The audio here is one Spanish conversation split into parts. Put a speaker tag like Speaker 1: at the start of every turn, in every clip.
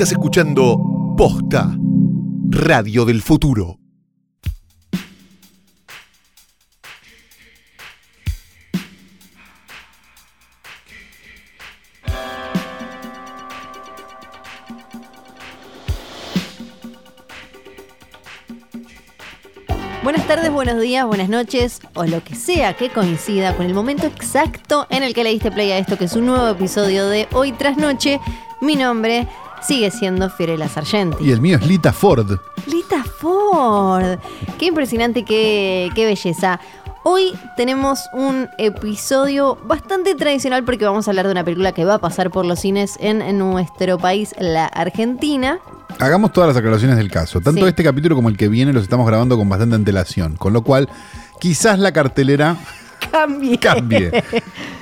Speaker 1: Estás escuchando Posta, Radio del Futuro.
Speaker 2: Buenas tardes, buenos días, buenas noches o lo que sea que coincida con el momento exacto en el que le diste play a esto, que es un nuevo episodio de Hoy tras Noche. Mi nombre sigue siendo Fiorella Sargenti.
Speaker 3: Y el mío es Lita Ford.
Speaker 2: Lita Ford. Qué impresionante, qué, qué belleza. Hoy tenemos un episodio bastante tradicional porque vamos a hablar de una película que va a pasar por los cines en nuestro país, la Argentina.
Speaker 3: Hagamos todas las aclaraciones del caso. Tanto
Speaker 2: Sí.
Speaker 3: este capítulo como el que viene los estamos grabando con bastante antelación. Con lo cual, quizás la cartelera
Speaker 2: Cambie.
Speaker 3: cambie.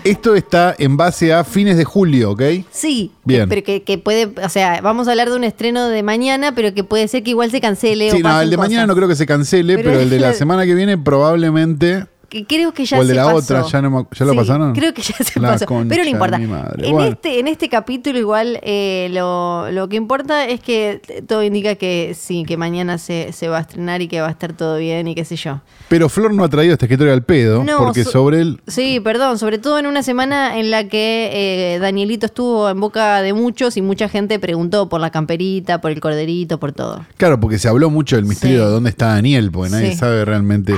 Speaker 3: Esto está en base a fines de julio, ¿ok?
Speaker 2: Sí,
Speaker 3: Bien.
Speaker 2: pero que, que puede, o sea, vamos a hablar de un estreno de mañana, pero que puede ser que igual se cancele.
Speaker 3: Sí,
Speaker 2: o
Speaker 3: no, el de mañana no creo que se cancele,
Speaker 2: Pero
Speaker 3: pero, el de la semana que viene probablemente.
Speaker 2: Que creo que ya
Speaker 3: O el de
Speaker 2: se
Speaker 3: la
Speaker 2: pasó.
Speaker 3: otra, ¿ya no me- ya lo
Speaker 2: Sí,
Speaker 3: pasaron?
Speaker 2: Creo que ya se
Speaker 3: La
Speaker 2: pasó. Pero no importa. En,
Speaker 3: Bueno.
Speaker 2: este, en este capítulo, igual, eh, lo, lo que importa es que todo indica que sí, que mañana se, se va a estrenar y que va a estar todo bien y qué sé yo.
Speaker 3: Pero Flor no ha traído este escritorio al pedo,
Speaker 2: No,
Speaker 3: porque
Speaker 2: so-
Speaker 3: sobre él.
Speaker 2: Sí, perdón, sobre todo en una semana en la que eh, Danielito estuvo en boca de muchos y mucha gente preguntó por la camperita, por el corderito, por todo.
Speaker 3: Claro, porque se habló mucho del misterio
Speaker 2: Sí.
Speaker 3: de dónde está Daniel, porque nadie
Speaker 2: Sí.
Speaker 3: sabe realmente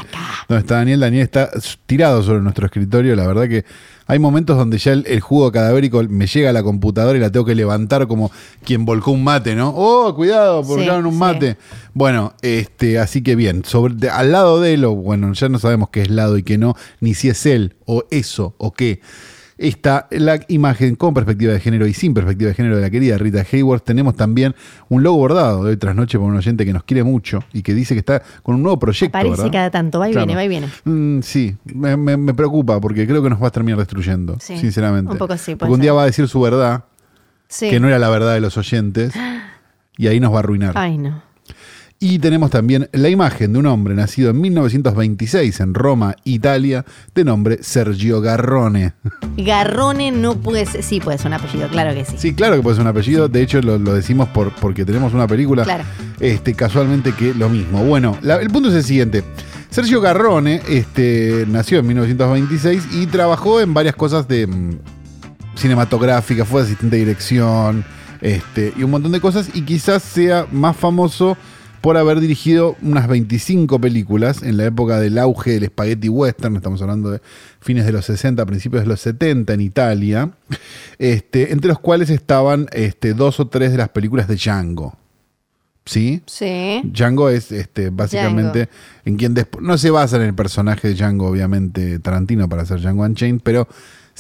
Speaker 3: dónde está Daniel. Daniel está tirado sobre nuestro escritorio. La verdad que hay momentos donde ya el, el jugo cadavérico me llega a la computadora y la tengo que levantar como quien volcó un mate, ¿no? ¡Oh, cuidado! Volcaron un
Speaker 2: sí.
Speaker 3: mate. Bueno, este, así que bien. Sobre, de- al lado de él, o bueno, ya no sabemos qué es lado y qué no, ni si es él, o eso, o qué. Está la imagen con perspectiva de género y sin perspectiva de género de la querida Rita Hayworth. Tenemos también un logo bordado de hoy tras noche por un oyente que nos quiere mucho y que dice que está con un nuevo proyecto.
Speaker 2: Parece
Speaker 3: ¿verdad?
Speaker 2: cada tanto, va y
Speaker 3: Claro.
Speaker 2: viene, va y viene.
Speaker 3: Mm, sí, me, me- me preocupa porque creo que nos va a terminar destruyendo,
Speaker 2: Sí,
Speaker 3: sinceramente.
Speaker 2: un poco sí,
Speaker 3: Porque un día va a decir su verdad,
Speaker 2: Sí.
Speaker 3: que no era la verdad de los oyentes, y ahí nos va a arruinar.
Speaker 2: Ay, no.
Speaker 3: Y tenemos también la imagen de un hombre nacido en 1926 en Roma, Italia, de nombre Sergio Garrone.
Speaker 2: Garrone no puede ser. Sí, puede ser un apellido, claro que sí.
Speaker 3: Sí, claro que puede ser un apellido. De hecho, lo, lo decimos por, porque tenemos una película
Speaker 2: Claro.
Speaker 3: este, casualmente que lo mismo. Bueno, la- el punto es el siguiente. Sergio Garrone este, nació en 1926 y trabajó en varias cosas de mm, cinematográfica, fue asistente de dirección este, y un montón de cosas. Y quizás sea más famoso por haber dirigido unas 25 películas en la época del auge del spaghetti western, estamos hablando de fines de los 60, principios de los 70 en Italia, este, entre los cuales estaban este, dos o tres de las películas de Django. ¿Sí?
Speaker 2: Sí.
Speaker 3: Django es este, básicamente en quien después. No se basa en el personaje de Django, obviamente, Tarantino para hacer Django Unchained, pero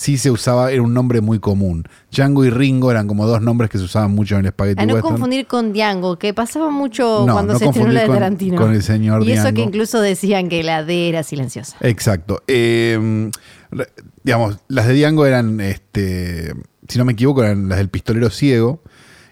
Speaker 3: sí se usaba, era un nombre muy común. Django y Ringo eran como dos nombres que se usaban mucho en el Spaghetti
Speaker 2: A no
Speaker 3: Western.
Speaker 2: confundir con Django, que pasaba mucho
Speaker 3: No,
Speaker 2: cuando
Speaker 3: no
Speaker 2: se estrenó la de
Speaker 3: con-
Speaker 2: Tarantino.
Speaker 3: con el señor
Speaker 2: Y eso que incluso decían que la D era silenciosa.
Speaker 3: Exacto. Eh, re- digamos, las de Django eran, este, si no me equivoco, eran las del pistolero ciego.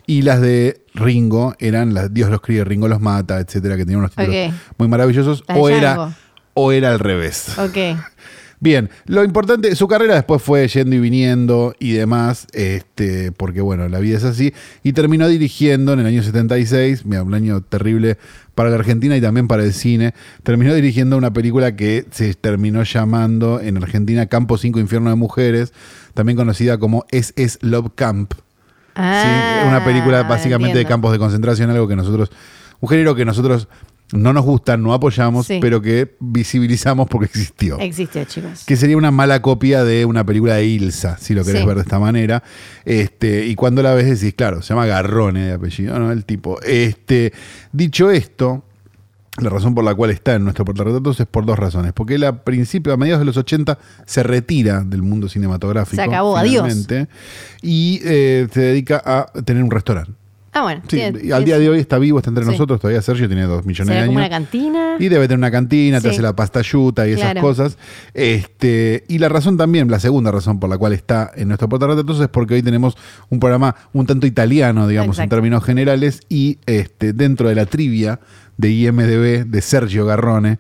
Speaker 3: Y las de Ringo eran las Dios los críe, Ringo los mata, etcétera, que tenían unos títulos muy maravillosos.
Speaker 2: Las
Speaker 3: O era, o era al revés.
Speaker 2: Ok.
Speaker 3: Bien, lo importante, su carrera después fue yendo y viniendo y demás, este, porque bueno, la vida es así, y terminó dirigiendo en el año 76, mira, un año terrible para la Argentina y también para el cine, terminó dirigiendo una película que se terminó llamando en Argentina Campo 5 Infierno de Mujeres, también conocida como SS Love Camp. Sí,
Speaker 2: Ah,
Speaker 3: una película básicamente de
Speaker 2: entiendo.
Speaker 3: campos de concentración, algo que nosotros, un género que nosotros no nos gusta, no apoyamos,
Speaker 2: Sí.
Speaker 3: pero que visibilizamos porque existió
Speaker 2: Existió, chicos.
Speaker 3: que sería una mala copia de una película de Ilsa, si lo querés
Speaker 2: Sí.
Speaker 3: ver de esta manera. Este, y cuando la ves decís, claro, se llama Garrone de apellido, ¿no? El tipo. Este, dicho esto, la razón por la cual está en nuestro portarretratos es por dos razones. Porque él a principios, a mediados de los 80, se retira del mundo cinematográfico.
Speaker 2: Se acabó, adiós.
Speaker 3: Y eh, se dedica a tener un restaurante.
Speaker 2: Ah, bueno.
Speaker 3: Sí,
Speaker 2: tiene-
Speaker 3: al día de hoy está vivo, está entre
Speaker 2: Sí.
Speaker 3: nosotros. Todavía Sergio tiene dos millones de años.
Speaker 2: una cantina.
Speaker 3: Y debe tener una cantina, te hace la pasta yuta y esas cosas. Este, y la razón también, la segunda razón por la cual está en nuestro portarretratos es porque hoy tenemos un programa un tanto italiano, digamos, en términos generales, y este, dentro de la trivia de IMDB de Sergio Garrone,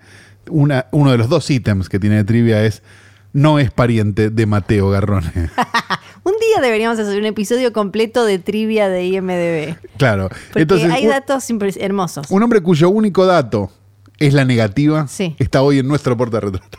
Speaker 3: una, uno de los dos ítems que tiene de trivia es no es pariente de Mateo Garrone.
Speaker 2: Un día deberíamos hacer un episodio completo de trivia de IMDB.
Speaker 3: Claro.
Speaker 2: Porque
Speaker 3: Entonces,
Speaker 2: hay
Speaker 3: un-
Speaker 2: datos hermosos.
Speaker 3: un hombre cuyo único dato es la negativa
Speaker 2: Sí.
Speaker 3: está hoy en nuestro portarretrato.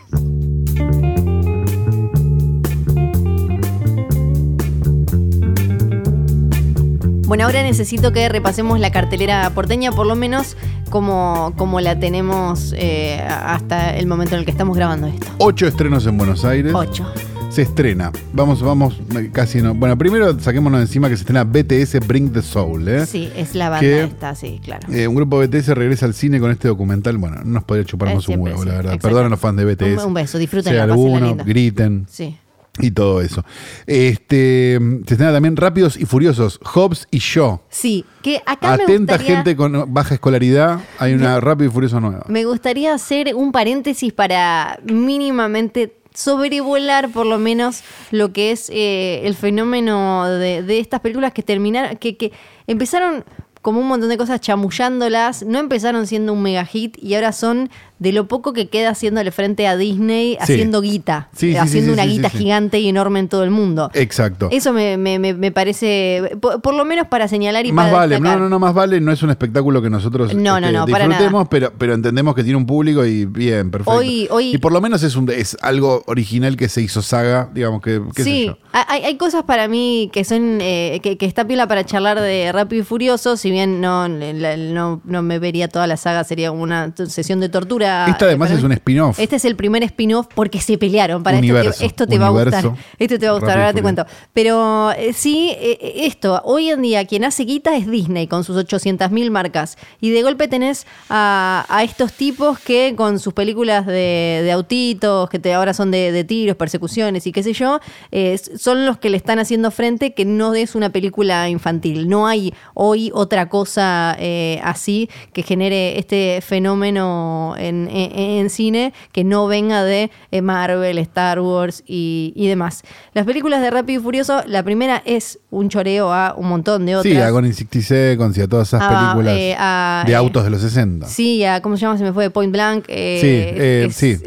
Speaker 2: Bueno, ahora necesito que repasemos la cartelera porteña, por lo menos como, como la tenemos eh, hasta el momento en el que estamos grabando esto.
Speaker 3: Ocho estrenos en Buenos Aires.
Speaker 2: Ocho.
Speaker 3: Se estrena. Vamos, vamos, casi no. Bueno, primero saquémonos de encima que se estrena BTS Bring the Soul, ¿eh?
Speaker 2: Sí, es la banda
Speaker 3: ¿Qué?
Speaker 2: esta, sí, claro.
Speaker 3: Eh, un grupo BTS regresa al cine con este documental. Bueno, no nos podría chupar
Speaker 2: Eh,
Speaker 3: más un huevo,
Speaker 2: sí,
Speaker 3: la verdad.
Speaker 2: exacto.
Speaker 3: Perdón a los fans de BTS.
Speaker 2: Un- un beso, disfruten pásenla
Speaker 3: alguno, griten
Speaker 2: Sí.
Speaker 3: Y todo eso. Este, se estrena también Rápidos y Furiosos, Hobbs y Shaw.
Speaker 2: Sí, que acá me
Speaker 3: Atenta
Speaker 2: gustaría,
Speaker 3: gente con baja escolaridad, hay una Rápido y Furioso nueva.
Speaker 2: me gustaría hacer un paréntesis para mínimamente sobrevolar por lo menos lo que es eh, el fenómeno de, de estas películas que terminaron, que, que empezaron como un montón de cosas chamullándolas, no empezaron siendo un mega hit y ahora son de lo poco que queda haciéndole frente a Disney
Speaker 3: Sí.
Speaker 2: haciendo guita,
Speaker 3: Sí, sí, sí,
Speaker 2: haciendo una guita gigante y enorme en todo el mundo.
Speaker 3: Exacto.
Speaker 2: Eso me, me- me- me parece, por, por lo menos para señalar y
Speaker 3: más
Speaker 2: para
Speaker 3: vale,
Speaker 2: destacar.
Speaker 3: no, no, no, más vale, no es un espectáculo que nosotros
Speaker 2: No, no,
Speaker 3: este,
Speaker 2: no,
Speaker 3: disfrutemos, pero, pero entendemos que tiene un público y bien, perfecto.
Speaker 2: Hoy- hoy-
Speaker 3: y por lo menos es un es algo original que se hizo saga, digamos que, qué sé
Speaker 2: Sí,
Speaker 3: yo.
Speaker 2: hay, hay cosas para mí que son eh, que, que está pila para charlar de Rápido y Furioso, si bien no, la- no, no me vería toda la saga, sería una sesión de tortura.
Speaker 3: Esta además
Speaker 2: eh,
Speaker 3: es un spin-off.
Speaker 2: Este es el primer spin-off porque se pelearon. Para esto te, esto te va a gustar. Esto te va a gustar, ahora te cuento. Pero eh, sí, eh, esto, hoy en día quien hace guita es Disney con sus 800.000 marcas. Y de golpe tenés a, a estos tipos que con sus películas de, de autitos, que te, ahora son de, de tiros, persecuciones y qué sé yo, eh, son los que le están haciendo frente que no es una película infantil. No hay hoy otra cosa eh, así que genere este fenómeno en, en- en cine que no venga de eh, Marvel, Star Wars y, y demás. Las películas de Rápido y Furioso, la primera es un choreo a un montón de otras.
Speaker 3: Sí, a Gone in 60 Seconds y a todas esas
Speaker 2: Ah,
Speaker 3: películas
Speaker 2: eh, a,
Speaker 3: de
Speaker 2: eh,
Speaker 3: autos de los 60.
Speaker 2: Sí, a, ¿cómo se llama? Se me fue Point Blank.
Speaker 3: Sí, eh,
Speaker 2: es,
Speaker 3: sí.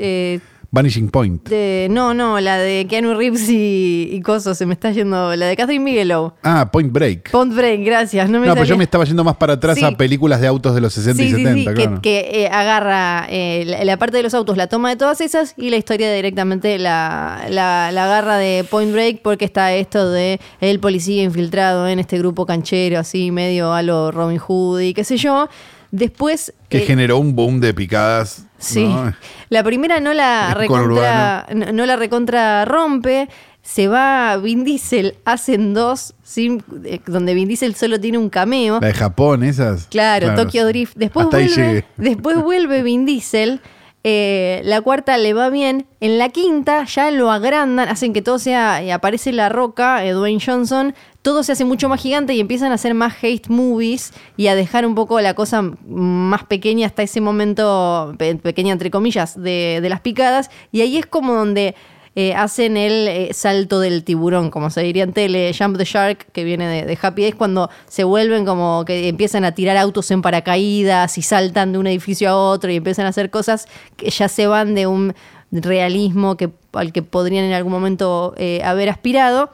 Speaker 3: Vanishing Point.
Speaker 2: de- no, no, la de Keanu Reeves y, y Coso, se me está yendo. La de Catherine Bigelow.
Speaker 3: Ah, Point Break.
Speaker 2: Point Break, gracias. No me
Speaker 3: No, pero
Speaker 2: salía.
Speaker 3: yo me estaba yendo más para atrás
Speaker 2: Sí.
Speaker 3: a películas de autos de los 60 y
Speaker 2: Sí, sí,
Speaker 3: 70,
Speaker 2: sí, que,
Speaker 3: claro.
Speaker 2: que, eh, agarra eh, la, la parte de los autos, la toma de todas esas y la historia directamente la, la, la agarra de Point Break porque está esto de el policía infiltrado en este grupo canchero, así medio a lo Robin Hood y qué sé yo. Después...
Speaker 3: que
Speaker 2: eh,
Speaker 3: generó un boom de picadas.
Speaker 2: Sí.
Speaker 3: ¿no?
Speaker 2: La primera no la recontra, no, no la recontra rompe. Se va Vin Diesel, hacen dos, sin, eh, donde Vin Diesel solo tiene un cameo.
Speaker 3: La de Japón, esas.
Speaker 2: Claro, Tokyo Drift. Después
Speaker 3: Hasta
Speaker 2: vuelve, después vuelve Vin Diesel. Eh, la cuarta le va bien. En la quinta ya lo agrandan, hacen que todo sea. eh, aparece la roca, eh, Dwayne Johnson. Todo se hace mucho más gigante y empiezan a hacer más hate movies y a dejar un poco la cosa más pequeña hasta ese momento, pe- pequeña entre comillas, de, de las picadas. Y ahí es como donde eh, hacen el eh, salto del tiburón, como se diría en tele, Jump the Shark, que viene de, Happy Days, cuando se vuelven como que empiezan a tirar autos en paracaídas y saltan de un edificio a otro y empiezan a hacer cosas que ya se van de un realismo que, al que podrían en algún momento eh, haber aspirado.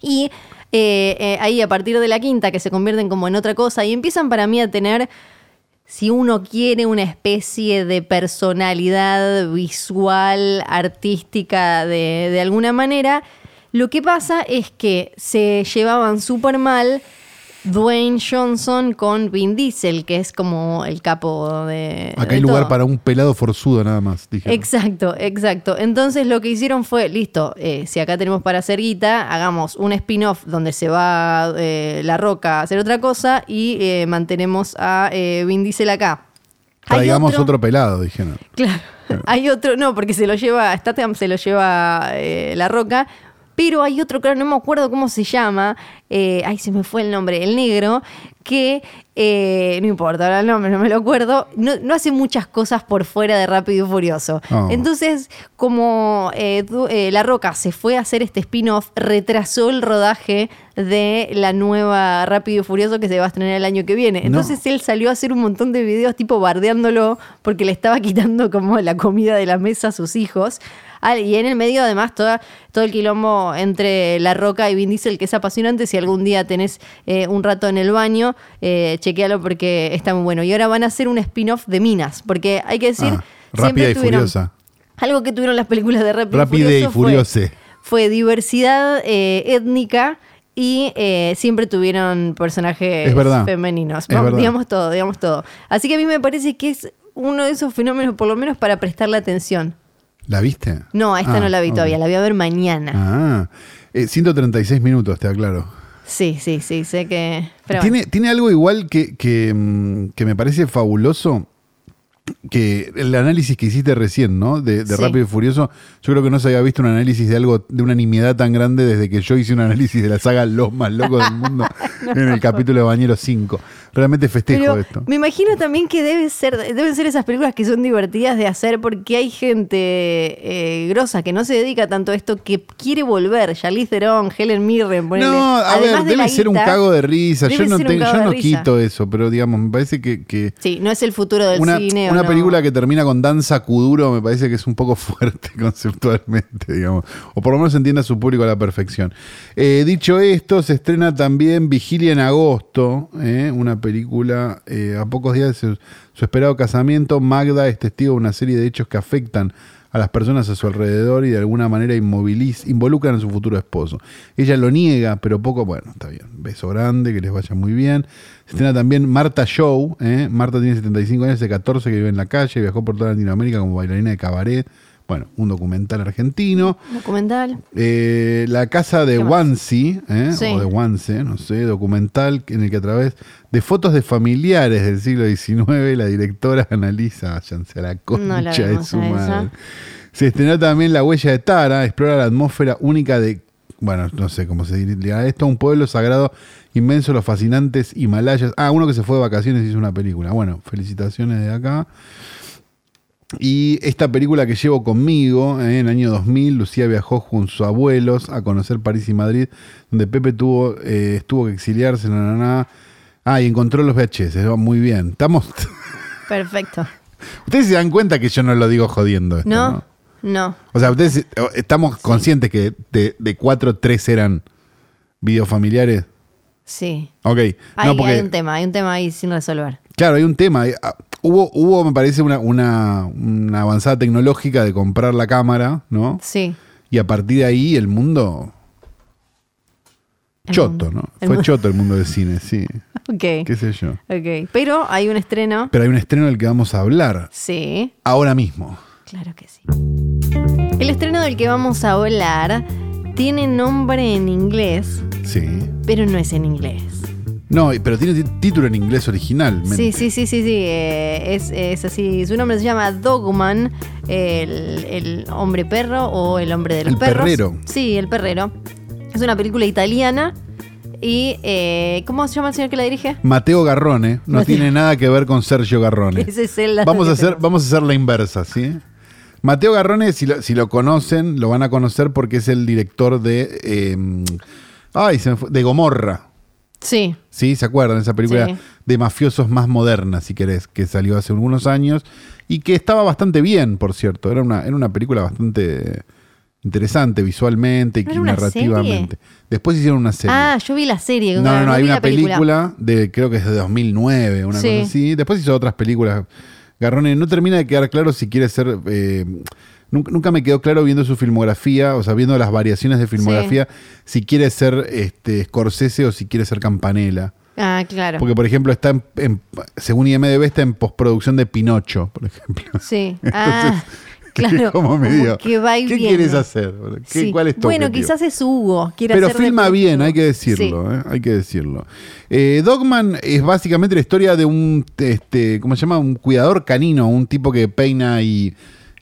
Speaker 2: Y ahí a partir de la quinta, que se convierten como en otra cosa y empiezan para mí a tener si uno quiere una especie de personalidad visual, artística de, de alguna manera, lo que pasa es que se llevaban súper mal Dwayne Johnson con Vin Diesel, que es como el capo de...
Speaker 3: Acá
Speaker 2: de
Speaker 3: hay lugar
Speaker 2: todo.
Speaker 3: para un pelado forzudo nada más, dije.
Speaker 2: Exacto, exacto. Entonces lo que hicieron fue, listo, eh, si acá tenemos para hacer guita, hagamos un spin-off donde se va eh, La Roca a hacer otra cosa y eh, mantenemos a Vin Diesel acá.
Speaker 3: Traigamos otro, pelado, dijeron.
Speaker 2: Claro. Hay otro, no, porque se lo lleva, Statham se lo lleva eh, La Roca, pero hay otro, claro, no me acuerdo cómo se llama, eh, ay, se me fue el nombre, el negro, que, eh, no importa, ahora el nombre no me lo acuerdo, no, no hace muchas cosas por fuera de Rápido y Furioso.
Speaker 3: Oh.
Speaker 2: Entonces, como eh, Du- eh, La Roca se fue a hacer este spin-off, retrasó el rodaje de la nueva Rápido y Furioso que se va a estrenar el año que viene.
Speaker 3: No.
Speaker 2: Entonces él salió a hacer un montón de videos tipo bardeándolo porque le estaba quitando como la comida de la mesa a sus hijos. Ah, y en el medio, además, toda, todo el quilombo entre La Roca y Vin Diesel, que es apasionante. Si algún día tenés eh, un rato en el baño, eh, chequealo porque está muy bueno. Y ahora van a hacer un spin-off de Minas, porque hay que decir.
Speaker 3: Ah, rápida y furiosa.
Speaker 2: Algo que tuvieron las películas de Rápido
Speaker 3: Rápida y
Speaker 2: Furioso fue- diversidad eh, étnica y eh, siempre tuvieron personajes femeninos. Vamos, digamos todo, digamos todo. Así que a mí me parece que es uno de esos fenómenos, por lo menos para prestarle atención.
Speaker 3: ¿La viste?
Speaker 2: No, a esta
Speaker 3: Ah,
Speaker 2: no la vi todavía, la voy a ver mañana.
Speaker 3: Ah, eh, 136 minutos, te aclaro.
Speaker 2: Sí, sí, sí, sé que. Pero bueno.
Speaker 3: tiene, tiene algo igual que, que, mm, que me parece fabuloso. Que el análisis que hiciste recién, ¿no? De, de
Speaker 2: Sí.
Speaker 3: Rápido y Furioso, yo creo que no se había visto un análisis de algo, de una nimiedad tan grande desde que yo hice un análisis de la saga Los más locos del mundo en el capítulo de Bañero 5. Realmente festejo
Speaker 2: Pero
Speaker 3: esto.
Speaker 2: me imagino también que debe ser, deben ser esas películas que son divertidas de hacer porque hay gente eh, grosa que no se dedica tanto a esto que quiere volver. Charlize Theron, Helen Mirren, ponele.
Speaker 3: No, a
Speaker 2: Además
Speaker 3: ver,
Speaker 2: de
Speaker 3: debe ser un cago de risa. Yo no,
Speaker 2: cago
Speaker 3: yo no
Speaker 2: risa.
Speaker 3: quito eso, pero digamos, me parece que, que
Speaker 2: Sí, no es el futuro del
Speaker 3: una,
Speaker 2: cine.
Speaker 3: Una película que termina con danza kuduro me parece que es un poco fuerte conceptualmente, digamos. O por lo menos entiende a su público a la perfección. Eh, dicho esto, se estrena también Vigilia en agosto, eh, una película eh, a pocos días de su, su esperado casamiento. Magda es testigo de una serie de hechos que afectan a las personas a su alrededor y de alguna manera involucran a su futuro esposo. Ella lo niega, pero poco, bueno, está bien. Beso grande, que les vaya muy bien. Se estrena también Marta Show. ¿eh? Marta tiene 75 años, hace 14 que vive en la calle, viajó por toda Latinoamérica como bailarina de cabaret. Bueno, un documental argentino.
Speaker 2: Documental.
Speaker 3: Eh, la casa de. Wansi, ¿eh?
Speaker 2: Sí.
Speaker 3: o de Wanse, no sé, documental en el que a través de fotos de familiares del siglo XIX la directora analiza, váyanse a la
Speaker 2: No la
Speaker 3: concha de su
Speaker 2: esa.
Speaker 3: madre. Se estrenó también La huella de Tara, explora la atmósfera única de, bueno, no sé cómo se diría esto, un pueblo sagrado inmenso, los fascinantes Himalayas. Ah, uno que se fue de vacaciones y hizo una película. Bueno, felicitaciones de acá. Y esta película que llevo conmigo, eh, en el año 2000, Lucía viajó con sus abuelos a conocer París y Madrid, donde Pepe tuvo, eh, tuvo que exiliarse. Na, na, na. Ah, y encontró los VHS. va Muy bien. Estamos.
Speaker 2: Perfecto.
Speaker 3: ustedes se dan cuenta que yo no lo digo jodiendo. esto,
Speaker 2: ¿No?
Speaker 3: ¿no?
Speaker 2: No.
Speaker 3: O sea, ustedes eh, estamos conscientes que de, de cuatro, tres eran videos familiares.
Speaker 2: Sí.
Speaker 3: Ok.
Speaker 2: Hay,
Speaker 3: no, porque,
Speaker 2: hay un tema, hay un tema ahí sin resolver.
Speaker 3: Claro, hay un tema. Hubo, hubo, me parece, una, una, una avanzada tecnológica de comprar la cámara, ¿no?
Speaker 2: Sí.
Speaker 3: Y a partir de ahí el mundo.
Speaker 2: El
Speaker 3: choto,
Speaker 2: mundo.
Speaker 3: ¿no?
Speaker 2: El
Speaker 3: Fue
Speaker 2: mundo.
Speaker 3: choto el mundo del cine, sí.
Speaker 2: Ok.
Speaker 3: ¿Qué sé yo?
Speaker 2: Ok. Pero hay un estreno.
Speaker 3: Pero hay un estreno del que vamos a hablar
Speaker 2: Sí.
Speaker 3: ahora mismo.
Speaker 2: Claro que sí. El estreno del que vamos a hablar tiene nombre en inglés,
Speaker 3: Sí.
Speaker 2: pero no es en inglés.
Speaker 3: No, pero tiene tí- título en inglés original.
Speaker 2: Sí, sí, sí, sí, sí. eh, es, es así. Su nombre se llama Dogman, el, el hombre perro o el hombre de los
Speaker 3: El
Speaker 2: perros.
Speaker 3: perrero.
Speaker 2: Sí, el perrero. Es una película italiana. Y, eh, ¿cómo se llama el señor que la dirige?
Speaker 3: Mateo Garrone no
Speaker 2: Mateo.
Speaker 3: tiene nada que ver con Sergio Garrone.
Speaker 2: Ese es el
Speaker 3: Vamos a, hacer,
Speaker 2: tenemos.
Speaker 3: vamos a hacer la inversa, ¿sí? Mateo Garrone, si lo, si lo conocen, lo van a conocer porque es el director de. eh, ay, se me fue, de Gomorra.
Speaker 2: Sí,
Speaker 3: ¿Sí? ¿Se acuerdan? Esa película
Speaker 2: Sí.
Speaker 3: de mafiosos más moderna, si querés, que salió hace algunos años y que estaba bastante bien, por cierto. Era una, era una película bastante interesante visualmente y
Speaker 2: ¿No era una
Speaker 3: narrativamente. Después hicieron una serie.
Speaker 2: Ah, yo vi la serie.
Speaker 3: no, no, no, hay una
Speaker 2: la
Speaker 3: película. de, creo que es de 2009, una
Speaker 2: Sí.
Speaker 3: cosa así. Después hizo otras películas. Garrone no termina de quedar claro si quiere ser. eh, nunca, nunca me quedó claro viendo su filmografía, o sea, viendo las variaciones de filmografía, si quiere ser este, Scorsese o si quiere ser Campanella.
Speaker 2: Ah, claro.
Speaker 3: Porque, por ejemplo, está en, en- según IMDB, está en postproducción de Pinocho, por ejemplo.
Speaker 2: Sí. Ah,
Speaker 3: Que
Speaker 2: claro.
Speaker 3: como medio,
Speaker 2: que va
Speaker 3: ¿Qué quieres hacer? ¿Qué-
Speaker 2: Sí.
Speaker 3: ¿Cuál es tu
Speaker 2: Bueno,
Speaker 3: objetivo?
Speaker 2: quizás es Hugo. quiere
Speaker 3: Pero filma bien, hay que decirlo,
Speaker 2: Sí.
Speaker 3: ¿eh? hay que decirlo. Eh, Dogman es básicamente la historia de un, este, ¿cómo se llama? Un cuidador canino, un tipo que peina y,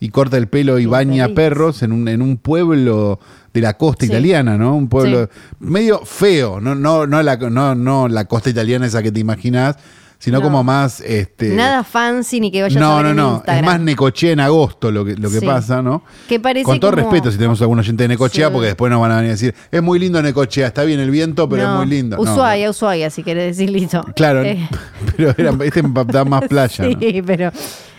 Speaker 3: y corta el pelo y baña
Speaker 2: feliz.
Speaker 3: perros en un, en un pueblo de la costa
Speaker 2: Sí.
Speaker 3: italiana, ¿no? Un pueblo medio feo, no, no, no, la, no, no la costa italiana esa que te imaginas, sino
Speaker 2: No.
Speaker 3: como más... Este,
Speaker 2: Nada fancy ni que vayas a
Speaker 3: no,
Speaker 2: ver
Speaker 3: no,
Speaker 2: en
Speaker 3: no. Es más Necochea en agosto lo que, lo que
Speaker 2: Sí.
Speaker 3: pasa, ¿no?
Speaker 2: Que parece
Speaker 3: Con todo
Speaker 2: como-
Speaker 3: respeto si tenemos algún oyente de Necochea,
Speaker 2: Sí.
Speaker 3: porque después nos van a venir a decir, es muy lindo Necochea, está bien el viento, pero
Speaker 2: No,
Speaker 3: es muy lindo. No,
Speaker 2: Ushuaia, Ushuaia, si querés decir listo.
Speaker 3: Claro,
Speaker 2: Eh,
Speaker 3: pero era, este da más playa. ¿no?
Speaker 2: Sí, pero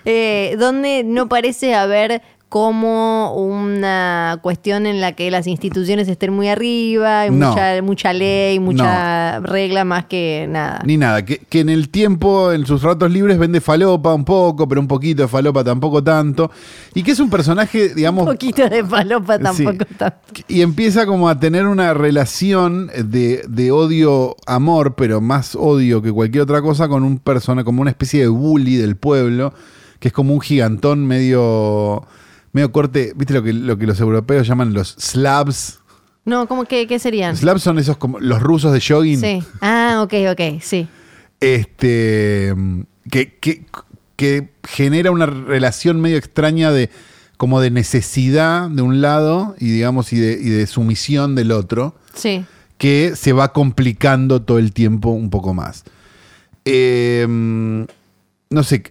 Speaker 2: eh, donde no parece haber como una cuestión en la que las instituciones estén muy arriba, y
Speaker 3: No.
Speaker 2: mucha, mucha ley, mucha regla más que nada.
Speaker 3: Ni nada, que, que en el tiempo, en sus ratos libres, vende falopa un poco, pero un poquito de falopa tampoco tanto. Y que es un personaje,
Speaker 2: Un
Speaker 3: digamos,
Speaker 2: poquito de palopa
Speaker 3: Sí.
Speaker 2: tampoco tanto.
Speaker 3: Y empieza como a tener una relación de, de odio-amor, pero más odio que cualquier otra cosa, con un persona, como una especie de bully del pueblo, que es como un gigantón medio, medio corte, ¿viste lo que, lo que los europeos llaman los slabs?
Speaker 2: No, ¿cómo que qué serían?
Speaker 3: Slabs son esos como los rusos de jogging.
Speaker 2: Sí. Ah, ok, ok, sí.
Speaker 3: Este. Que, que, que genera una relación medio extraña de. como de necesidad de un lado y digamos y de, y de sumisión del otro.
Speaker 2: Sí.
Speaker 3: que se va complicando todo el tiempo un poco más. Eh, no sé,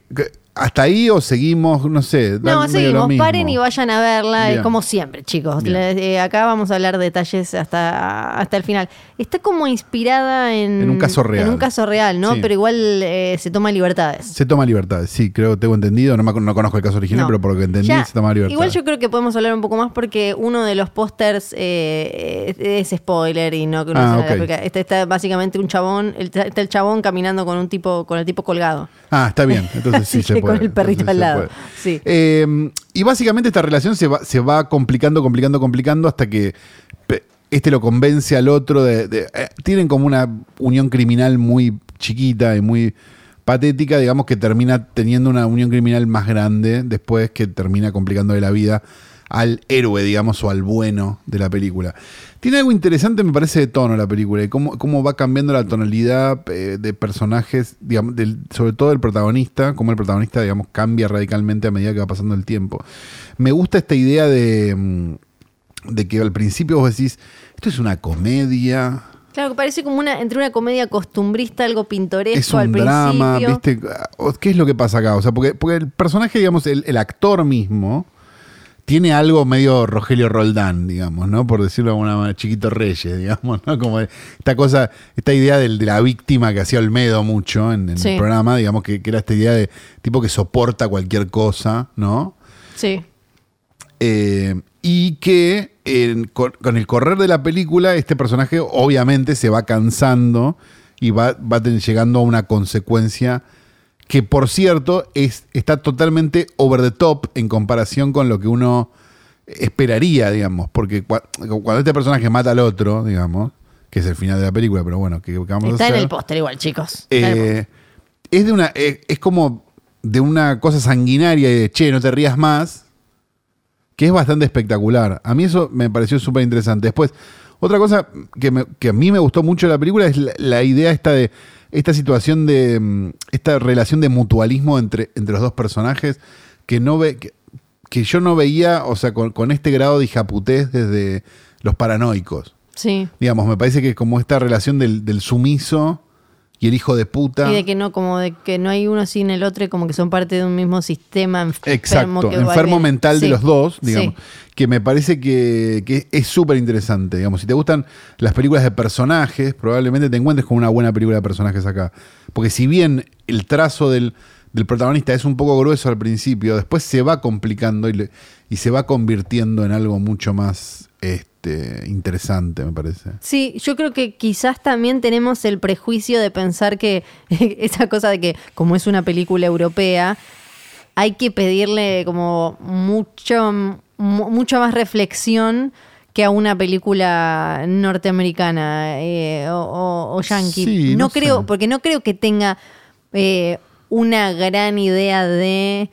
Speaker 3: ¿hasta ahí o seguimos? No sé.
Speaker 2: No, seguimos. Paren y vayan a verla,
Speaker 3: Bien.
Speaker 2: como siempre, chicos. Eh, acá vamos a hablar detalles hasta, hasta el final. Está como inspirada en,
Speaker 3: En un caso real.
Speaker 2: En un caso real, ¿no?
Speaker 3: Sí.
Speaker 2: Pero igual eh, se toma libertades.
Speaker 3: Se toma libertades, sí, creo, tengo entendido. No, me, no conozco el caso original,
Speaker 2: No.
Speaker 3: pero por lo que entendí,
Speaker 2: Ya,
Speaker 3: se toma libertades.
Speaker 2: Igual yo creo que podemos hablar un poco más porque uno de los pósters eh, es, spoiler y no que
Speaker 3: Ah,
Speaker 2: se la
Speaker 3: ok.
Speaker 2: explica. Este está básicamente un chabón, el- está el chabón caminando con un tipo, con el tipo colgado.
Speaker 3: Ah, está bien. Entonces sí se
Speaker 2: que
Speaker 3: puede.
Speaker 2: con el perrito al lado. Sí.
Speaker 3: Eh, y básicamente esta relación se va, se va complicando, complicando, complicando hasta que este lo convence al otro de, de- eh, tienen como una unión criminal muy chiquita y muy patética, digamos que termina teniendo una unión criminal más grande después que termina complicándole la vida al héroe, digamos, o al bueno de la película. Tiene algo interesante, me parece, de tono la película, y cómo, cómo va cambiando la tonalidad eh, de personajes, digamos, del- sobre todo el protagonista, cómo el protagonista, digamos, cambia radicalmente a medida que va pasando el tiempo. Me gusta esta idea de, mm, de que al principio vos decís, esto es una comedia,
Speaker 2: Claro, que parece como una, entre una comedia costumbrista, algo pintoresco
Speaker 3: es un
Speaker 2: al
Speaker 3: drama,
Speaker 2: principio.
Speaker 3: ¿viste? O- ¿Qué es lo que pasa acá? O sea, porque, porque el personaje, digamos, el, el actor mismo, tiene algo medio Rogelio Roldán, digamos, ¿no? Por decirlo de alguna manera, Chiquito Reyes, digamos, ¿no? Como esta cosa, esta idea del- de la víctima que hacía Olmedo mucho en, en
Speaker 2: Sí.
Speaker 3: el programa, digamos, que, que era esta idea de tipo que soporta cualquier cosa, ¿no?
Speaker 2: Sí.
Speaker 3: Eh, y que con, con el correr de la película, este personaje obviamente se va cansando y va, va llegando a una consecuencia que, por cierto, es, está totalmente over the top en comparación con lo que uno esperaría, digamos. Porque cua- cuando este personaje mata al otro, digamos, que es el final de la película, pero bueno, ¿qué, qué vamos a
Speaker 2: Está en
Speaker 3: hacer?
Speaker 2: el póster igual, chicos. En.
Speaker 3: Eh, es de una eh, es como de una cosa sanguinaria y de che no te rías más que es bastante espectacular. A mí eso me pareció súper interesante después otra cosa que, me- que a mí me gustó mucho de la película es la, la idea esta de esta situación de mm, esta relación de mutualismo entre, entre los dos personajes que no ve que, que yo no veía o sea con, con este grado de hijaputez desde los paranoicos.
Speaker 2: Sí.
Speaker 3: digamos me parece que como esta relación del, del sumiso y el hijo de puta
Speaker 2: Y de que no, como de que no hay uno sin el otro, y como que son parte de un mismo sistema enfermo.
Speaker 3: Exacto,
Speaker 2: que
Speaker 3: enfermo mental de los dos, digamos,
Speaker 2: Sí.
Speaker 3: que me parece que, que es súper interesante. Digamos, si te gustan las películas de personajes, probablemente te encuentres con una buena película de personajes acá. Porque si bien el trazo del, del protagonista es un poco grueso al principio, después se va complicando y, le- y se va convirtiendo en algo mucho más este, interesante, me parece.
Speaker 2: Sí, yo creo que quizás también tenemos el prejuicio de pensar que esa cosa de que como es una película europea, hay que pedirle como mucho, mu- mucho más reflexión que a una película norteamericana eh, o, o, o yankee.
Speaker 3: Sí,
Speaker 2: no,
Speaker 3: no
Speaker 2: creo,
Speaker 3: sé.
Speaker 2: porque no creo que tenga eh, una gran idea de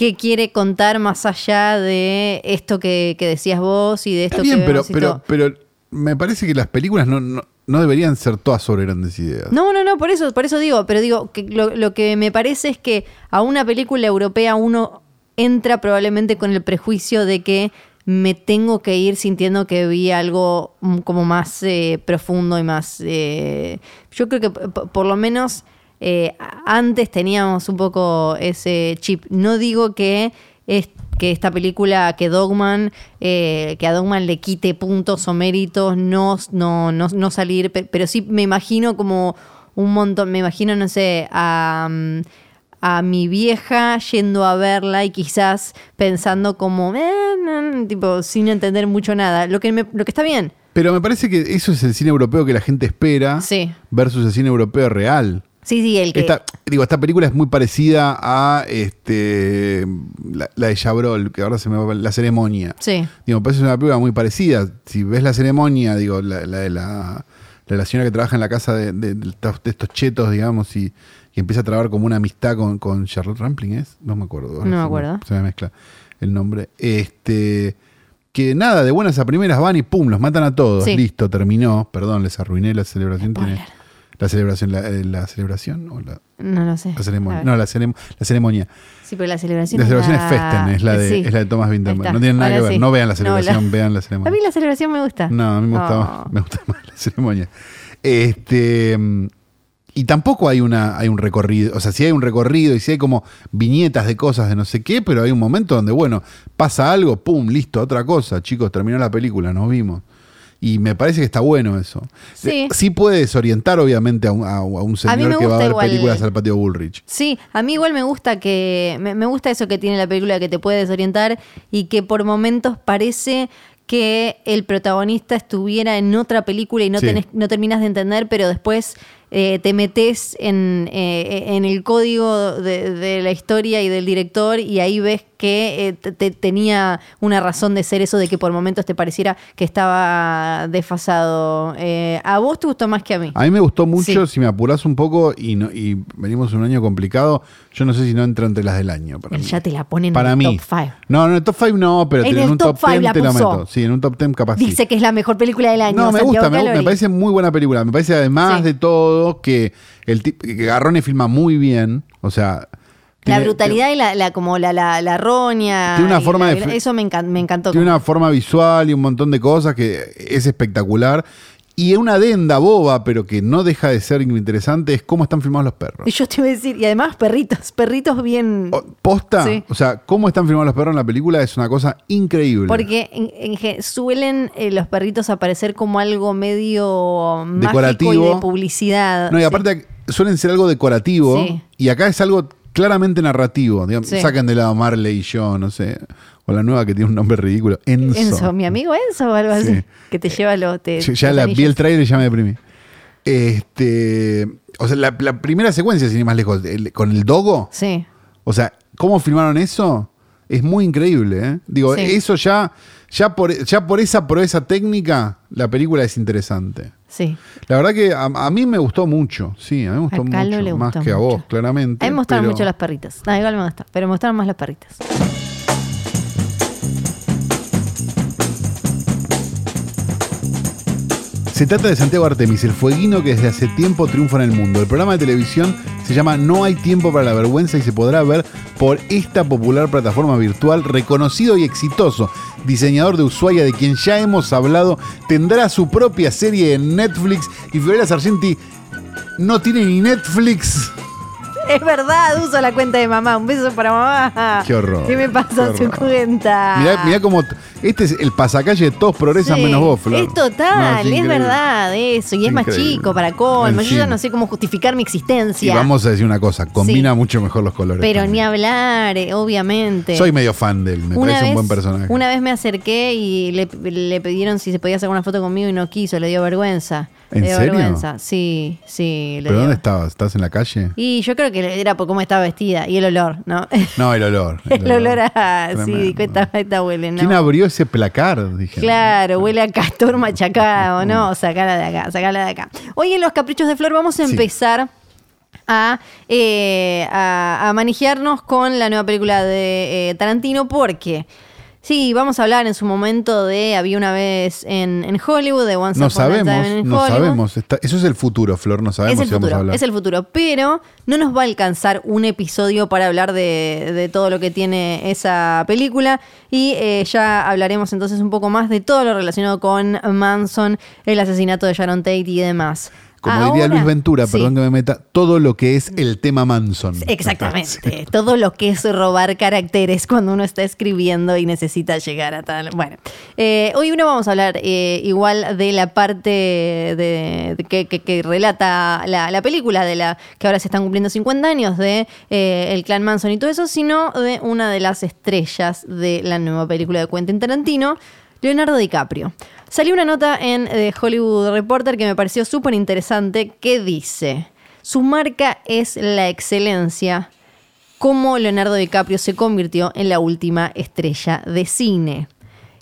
Speaker 2: qué quiere contar más allá de esto que, que decías vos y de esto
Speaker 3: Está bien,
Speaker 2: que
Speaker 3: pero,
Speaker 2: vemos y
Speaker 3: pero,
Speaker 2: todo.
Speaker 3: pero me parece que las películas no, no, no deberían ser todas sobre grandes ideas.
Speaker 2: No, no, no, por eso, por eso digo, pero digo que lo, lo que me parece es que a una película europea uno entra probablemente con el prejuicio de que me tengo que ir sintiendo que vi algo como más eh, profundo y más... eh, yo creo que por lo menos eh, antes teníamos un poco ese chip. No digo que, es, que esta película, que Dogman, eh, que a Dogman le quite puntos o méritos, no, no, no, no salir, pe- pero sí me imagino como un montón, me imagino, no sé, a... mm, a mi vieja yendo a verla y quizás pensando como, eh, no, tipo, sin entender mucho nada. Lo que, me- lo que está bien.
Speaker 3: Pero me parece que eso es el cine europeo que la gente espera
Speaker 2: Sí.
Speaker 3: versus el cine europeo real.
Speaker 2: Sí, sí, el que.
Speaker 3: Esta, digo, esta película es muy parecida a este la, la de Chabrol, que ahora se me va la ceremonia.
Speaker 2: Sí.
Speaker 3: Digo, me parece una película muy parecida. Si ves la ceremonia, digo, la, la de la, la la señora que trabaja en la casa de, de- de estos, chetos, digamos, y, y empieza a trabajar como una amistad con, con Charlotte Rampling, ¿es? No me acuerdo.
Speaker 2: No me acuerdo.
Speaker 3: Se me mezcla el nombre. Este. Que nada, de buenas a primeras van y pum, los matan a todos.
Speaker 2: Sí.
Speaker 3: Listo, terminó. Perdón, les arruiné la celebración. Tiene-
Speaker 2: Spoiler.
Speaker 3: La celebración, la, eh, la celebración o la,
Speaker 2: No lo sé.
Speaker 3: la ceremonia.
Speaker 2: A.
Speaker 3: No, la, la ceremonia.
Speaker 2: Sí, pero la celebración.
Speaker 3: La celebración es
Speaker 2: la-
Speaker 3: Festen, es la de,
Speaker 2: Sí.
Speaker 3: es la de Thomas
Speaker 2: está.
Speaker 3: No tiene nada que ver.
Speaker 2: sí.
Speaker 3: No vean la
Speaker 2: No,
Speaker 3: celebración, vean la
Speaker 2: A
Speaker 3: ceremonia.
Speaker 2: mí la celebración me gusta.
Speaker 3: No, a mí me gusta, más, me gusta más la ceremonia. Este, y tampoco hay, una, hay un recorrido, o sea, sí hay un recorrido y sí hay como viñetas de cosas de no sé qué, pero hay un momento donde, bueno, pasa algo, pum, listo, otra cosa, chicos, terminó la película, nos vimos. Y me parece que está bueno eso.
Speaker 2: Sí.
Speaker 3: Eh, Sí puede desorientar, obviamente, a un, a- un señor que va a ver
Speaker 2: igual-
Speaker 3: películas al patio Bullrich.
Speaker 2: Sí, a mí igual me gusta que me, me gusta eso que tiene la película que te puede desorientar y que por momentos parece que el protagonista estuviera en otra película y no,
Speaker 3: Sí.
Speaker 2: tenés- no terminas de entender, pero después eh, te metes en, eh, en el código de, de la historia y del director y ahí ves que eh, te- te- tenía una razón de ser eso de que por momentos te pareciera que estaba desfasado. Eh, ¿A vos te gustó más que a mí?
Speaker 3: A mí me gustó mucho,
Speaker 2: Sí.
Speaker 3: si me apurás un poco y, no, y venimos un año complicado, yo no sé si no entra entre las del año. Para mí.
Speaker 2: ya te la ponen
Speaker 3: Para
Speaker 2: en
Speaker 3: mí.
Speaker 2: top 5.
Speaker 3: No, no, en el top 5 no, pero
Speaker 2: En
Speaker 3: en,
Speaker 2: el
Speaker 3: un
Speaker 2: top
Speaker 3: top,
Speaker 2: five
Speaker 3: 10
Speaker 2: la
Speaker 3: te la meto. Sí, en un top 10 capaz sí.
Speaker 2: Dice que es la mejor película del año.
Speaker 3: No, me
Speaker 2: Santiago
Speaker 3: gusta, me, me parece muy buena película. Me parece además
Speaker 2: Sí.
Speaker 3: de todo que el que Garrone filma muy bien, o sea...
Speaker 2: La
Speaker 3: tiene-
Speaker 2: brutalidad y la, la- como la, la, la roña.
Speaker 3: Tiene una forma
Speaker 2: la-
Speaker 3: de
Speaker 2: Eso me, encan- me encantó.
Speaker 3: Tiene una forma visual y un montón de cosas que es espectacular. Y una adenda boba, pero que no deja de ser interesante, es cómo están filmados los perros.
Speaker 2: Y yo te iba a decir, y además perritos, perritos bien.
Speaker 3: O- Posta,
Speaker 2: Sí.
Speaker 3: o sea, cómo están filmados los perros en la película es una cosa increíble.
Speaker 2: Porque en- suelen eh, los perritos aparecer como algo medio mágico
Speaker 3: Decorativo.
Speaker 2: y de publicidad.
Speaker 3: No, y
Speaker 2: Sí.
Speaker 3: aparte suelen ser algo decorativo
Speaker 2: Sí.
Speaker 3: y acá es algo claramente narrativo. Digamos. Sacan de lado Marley y yo, no sé. O la nueva que tiene un nombre ridículo. Enzo.
Speaker 2: Enzo, mi amigo Enzo o algo así.
Speaker 3: Sí.
Speaker 2: Que te lleva los. te-
Speaker 3: ya la, vi el trailer y ya me deprimí. Este, o sea, la, la primera secuencia, sin ir más lejos, el- con el dogo,
Speaker 2: Sí.
Speaker 3: o sea, cómo filmaron eso es muy increíble. ¿eh? Digo,
Speaker 2: Sí.
Speaker 3: eso ya, ya, por, ya por esa proeza técnica, la película es interesante.
Speaker 2: Sí.
Speaker 3: La verdad que a, a mí me gustó mucho, sí, a mí me gustó mucho,
Speaker 2: le
Speaker 3: más
Speaker 2: gustó
Speaker 3: que a vos, claramente.
Speaker 2: A mí me gustaron
Speaker 3: pero-
Speaker 2: mucho las perritas. No, igual me gusta, pero me gustaron más las perritas.
Speaker 3: Se trata de Santiago Artemis, el fueguino que desde hace tiempo triunfa en el mundo. El programa de televisión se llama No hay tiempo para la vergüenza y se podrá ver por esta popular plataforma virtual, reconocido y exitoso diseñador de Ushuaia de quien ya hemos hablado, tendrá su propia serie en Netflix y Fiorella Sargenti no tiene ni Netflix.
Speaker 2: Es verdad, uso la cuenta de mamá. Un beso para mamá.
Speaker 3: Qué horror,
Speaker 2: ¿Qué me pasó
Speaker 3: qué
Speaker 2: su cuenta?
Speaker 3: Mirá, mirá cómo este es el pasacalle, todos progresan
Speaker 2: Sí,
Speaker 3: menos vos, Flor.
Speaker 2: Es total,
Speaker 3: No,
Speaker 2: es, verdad eso. Y es más
Speaker 3: Increíble.
Speaker 2: chico para colmo. Yo ya no sé cómo justificar mi
Speaker 3: Y
Speaker 2: existencia.
Speaker 3: vamos a decir una cosa, combina
Speaker 2: Sí.
Speaker 3: mucho mejor los colores.
Speaker 2: pero
Speaker 3: también.
Speaker 2: ni hablar, eh, obviamente.
Speaker 3: Soy medio fan de él, me
Speaker 2: una
Speaker 3: parece
Speaker 2: vez,
Speaker 3: un buen personaje.
Speaker 2: Una vez me acerqué y le, le pidieron si se podía sacar una foto conmigo y no quiso, le dio vergüenza.
Speaker 3: ¿En serio?
Speaker 2: vergüenza, sí, sí. le
Speaker 3: ¿Pero dónde estabas? ¿Estás en la calle?
Speaker 2: Y yo creo que era por cómo estaba vestida y el olor, ¿no?
Speaker 3: No, el olor.
Speaker 2: el olor a. Sí, esta, esta huele, ¿no?
Speaker 3: ¿Quién abrió ese placar? Dije.
Speaker 2: Claro, huele a castor machacado, ¿no? Sacala de acá, sacala de acá. Hoy en los Caprichos de Flor vamos a
Speaker 3: Sí.
Speaker 2: empezar a, eh, a, a manejarnos con la nueva película de eh, Tarantino porque... Sí, vamos a hablar en su momento de Había una vez en, en Hollywood, de Once
Speaker 3: No
Speaker 2: Upon a Time
Speaker 3: sabemos,
Speaker 2: in
Speaker 3: no
Speaker 2: Hollywood.
Speaker 3: sabemos. Está- eso es el futuro, Flor, no sabemos
Speaker 2: Es el
Speaker 3: si vamos a
Speaker 2: futuro,
Speaker 3: hablar.
Speaker 2: es el futuro. Pero no nos va a alcanzar un episodio para hablar de, de todo lo que tiene esa película. Y eh, ya hablaremos entonces un poco más de todo lo relacionado con Manson, el asesinato de Sharon Tate y demás.
Speaker 3: Como diría
Speaker 2: Ahora,
Speaker 3: Luis Ventura,
Speaker 2: sí.
Speaker 3: perdón que me meta, todo lo que es el tema Manson.
Speaker 2: Exactamente. Todo lo que es robar caracteres cuando uno está escribiendo y necesita llegar a tal. Bueno, eh, hoy uno vamos a hablar eh, igual de la parte de, de que, que- que relata la, la película, de la que ahora se están cumpliendo 50 años de eh, el clan Manson y todo eso, sino de una de las estrellas de la nueva película de Quentin Tarantino, Leonardo DiCaprio. Salió una nota en The Hollywood Reporter que me pareció súper interesante que dice, su marca es la excelencia, cómo Leonardo DiCaprio se convirtió en la última estrella de cine.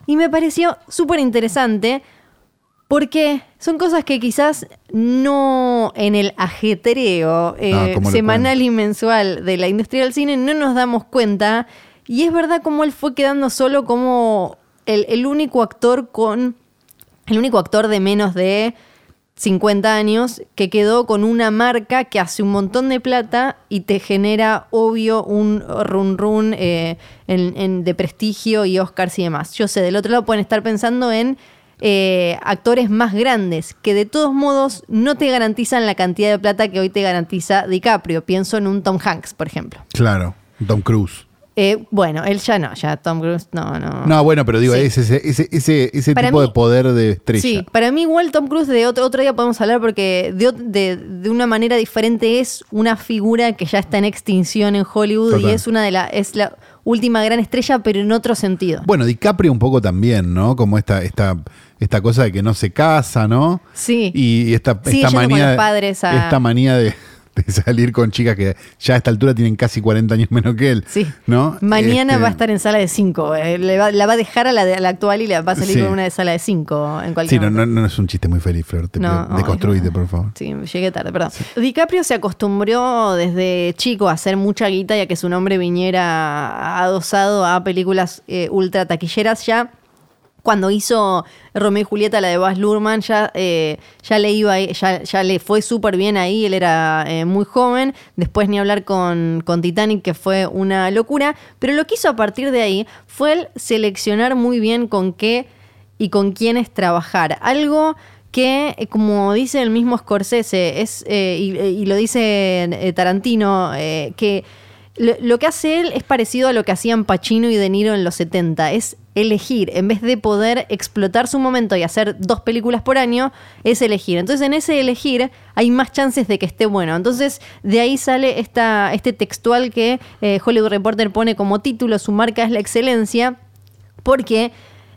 Speaker 2: Y me pareció súper interesante porque son cosas que quizás no en el ajetreo eh,
Speaker 3: No, ¿cómo
Speaker 2: semanal y mensual de la industria del cine no nos damos cuenta. Y es verdad como él fue quedando solo como el, el único actor con. El único actor de menos de 50 años que quedó con una marca que hace un montón de plata y te genera, obvio, un run run eh, en- de prestigio y Oscars y demás. Yo sé, del otro lado pueden estar pensando en eh, actores más grandes que de todos modos no te garantizan la cantidad de plata que hoy te garantiza DiCaprio. Pienso en un Tom Hanks, por ejemplo.
Speaker 3: Claro, Tom Cruise.
Speaker 2: Eh, bueno, él ya no, ya Tom Cruise no, no.
Speaker 3: No, bueno, pero digo,
Speaker 2: Sí.
Speaker 3: es ese, ese, ese, ese tipo
Speaker 2: mí-
Speaker 3: de poder de estrella.
Speaker 2: Sí, para mí igual Tom Cruise de otro, otro día podemos hablar porque de, de- de una manera diferente es una figura que ya está en extinción en Hollywood
Speaker 3: Total.
Speaker 2: y es una de la es la última gran estrella pero en otro sentido.
Speaker 3: Bueno, DiCaprio un poco también, ¿no? Como esta, esta, esta cosa de que no se casa, ¿no?
Speaker 2: Sí.
Speaker 3: Y esta,
Speaker 2: Sigue
Speaker 3: esta
Speaker 2: con los padres a-
Speaker 3: Esta manía de, de salir con chicas que ya a esta altura tienen casi 40 años menos que él.
Speaker 2: Sí.
Speaker 3: ¿No?
Speaker 2: Mañana
Speaker 3: Este,
Speaker 2: va a estar en sala de 5. la va a dejar a la, de- a la actual y la va a salir
Speaker 3: Sí.
Speaker 2: con una de sala de 5 en
Speaker 3: Sí, no, no, no es un chiste muy feliz, Flor. Te
Speaker 2: No,
Speaker 3: deconstruite, por favor.
Speaker 2: Sí, llegué tarde, perdón. DiCaprio se acostumbró desde chico a hacer mucha guita y a que su nombre viniera adosado a películas eh, ultra taquilleras ya. Cuando hizo Romeo y Julieta, la de Baz Luhrmann, ya, eh, ya le iba, ya, ya le fue súper bien ahí, él era eh, muy joven. Después ni hablar con, con Titanic, que fue una locura. Pero lo que hizo a partir de ahí fue el seleccionar muy bien con qué y con quiénes trabajar. Algo que, eh, como dice el mismo Scorsese, es, eh, y, lo dice Tarantino, que lo, que hace él es parecido a lo que hacían Pacino y De Niro en los 70, es elegir, en vez de poder explotar su momento y hacer dos películas por año, es elegir. Entonces en ese elegir hay más chances de que esté bueno. Entonces de ahí sale esta, este textual que eh, Hollywood Reporter pone como título, su marca es la excelencia, porque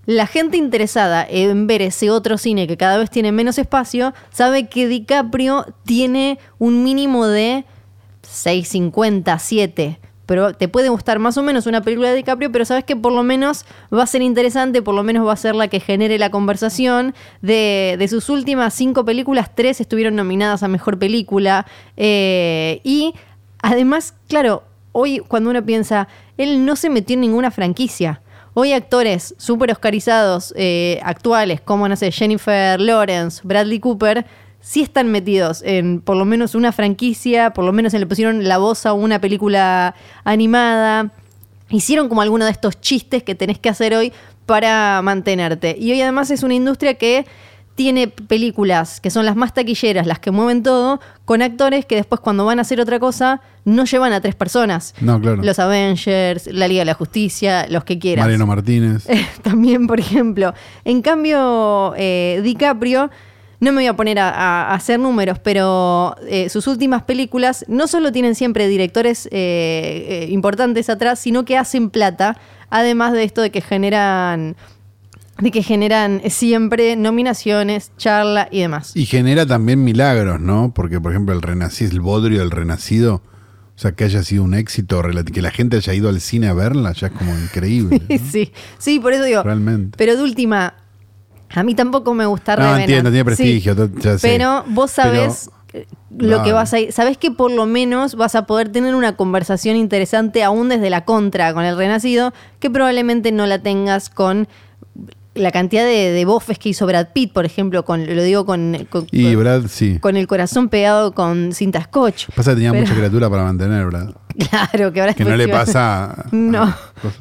Speaker 2: la gente interesada en ver ese otro cine que cada vez tiene menos espacio, sabe que DiCaprio tiene un mínimo de 6.50, 7. Pero te puede gustar más o menos una película de DiCaprio, pero sabes que por lo menos va a ser interesante, por lo menos va a ser la que genere la conversación. De, de sus últimas cinco películas, tres estuvieron nominadas a Mejor Película. Eh, y además, claro, hoy cuando uno piensa, él no se metió en ninguna franquicia. Hoy actores súper oscarizados, eh, actuales, como, no sé, Jennifer Lawrence, Bradley Cooper, sí están metidos en por lo menos una franquicia, por lo menos se le pusieron la voz a una película animada. Hicieron como alguno de estos chistes que tenés que hacer hoy para mantenerte. Y hoy además es una industria que tiene películas que son las más taquilleras, las que mueven todo, con actores que después cuando van a hacer otra cosa no llevan a tres personas.
Speaker 3: No, claro.
Speaker 2: Los Avengers, la Liga de la Justicia, los que quieras.
Speaker 3: Mariano Martínez.
Speaker 2: También, por ejemplo. En cambio, eh, DiCaprio, no me voy a poner a, hacer números, pero eh, sus últimas películas no solo tienen siempre directores eh, eh, importantes atrás, sino que hacen plata, además de esto de que generan de que generan siempre nominaciones, charla y demás.
Speaker 3: Y genera también milagros, ¿no? Porque, por ejemplo, el renacido, el bodrio del renacido, o sea, que haya sido un éxito, que la gente haya ido al cine a verla, ya es como increíble. ¿no?
Speaker 2: Sí, sí, por eso digo.
Speaker 3: Realmente.
Speaker 2: Pero de última, a mí tampoco me gusta
Speaker 3: No, entiendo, tiene prestigio, to- ya sé.
Speaker 2: Pero vos sabés eh, lo que vas a ir. Sabés que por lo menos vas a poder tener una conversación interesante aún desde la contra con el Renacido, que probablemente no la tengas con la cantidad de, de bofes que hizo Brad Pitt, por ejemplo, con, lo digo con, con,
Speaker 3: Y
Speaker 2: con-
Speaker 3: Brad, sí.
Speaker 2: con el corazón pegado con cinta scotch.
Speaker 3: Pasa que tenía
Speaker 2: Pero-
Speaker 3: mucha criatura para mantener, Brad.
Speaker 2: Claro, que ahora
Speaker 3: Que no le pasa.
Speaker 2: No,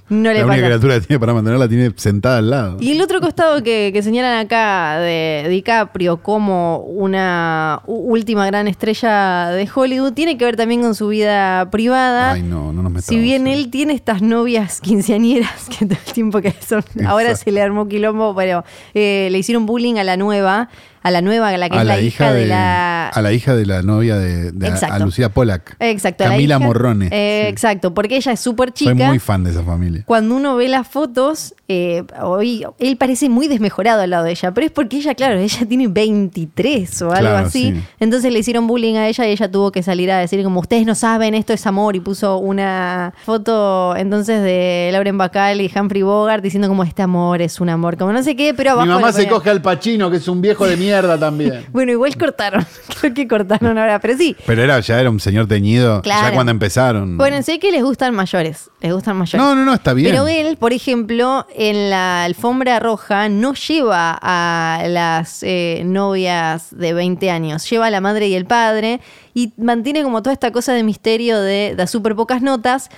Speaker 2: no le
Speaker 3: la
Speaker 2: pasa.
Speaker 3: única criatura que tiene para mantenerla tiene sentada al lado.
Speaker 2: Y el otro costado que, que señalan acá de DiCaprio como una última gran estrella de Hollywood tiene que ver también con su vida privada.
Speaker 3: Ay, no, no nos metamos.
Speaker 2: Si bien él tiene estas novias quinceañeras que todo el tiempo que son, ahora se le armó quilombo, pero eh, le hicieron bullying a la nueva, a la nueva, a la que
Speaker 3: a
Speaker 2: es la, hija de, la
Speaker 3: a la hija de la novia de, de a-
Speaker 2: Exacto.
Speaker 3: a Lucía Pollack.
Speaker 2: Exacto,
Speaker 3: Camila Morrone.
Speaker 2: Eh,
Speaker 3: Sí.
Speaker 2: Exacto, porque ella es súper chica.
Speaker 3: Soy muy fan de esa familia.
Speaker 2: Cuando uno ve las fotos, eh, hoy él parece muy desmejorado al lado de ella, pero es porque ella, claro, ella tiene 23 o algo
Speaker 3: Claro,
Speaker 2: así.
Speaker 3: sí.
Speaker 2: Entonces le hicieron bullying a ella y ella tuvo que salir a decir como ustedes no saben, esto es amor y puso una foto entonces de Lauren Bacall y Humphrey Bogart diciendo como este amor es un amor, como no sé qué, pero abajo
Speaker 3: Mi mamá se coge al Pachino, que es un viejo de mierda también.
Speaker 2: Bueno, igual cortaron, creo que cortaron ahora, pero sí.
Speaker 3: Pero era, ya era un señor teñido, ya
Speaker 2: Claro.
Speaker 3: cuando empezaron.
Speaker 2: Bueno, sé que les gustan mayores, les gustan mayores.
Speaker 3: no, no, no, está bien.
Speaker 2: Pero él, por ejemplo, en la alfombra roja no lleva a las eh, novias de 20 años, lleva a la madre y el padre y mantiene como toda esta cosa de misterio de, da súper pocas notas.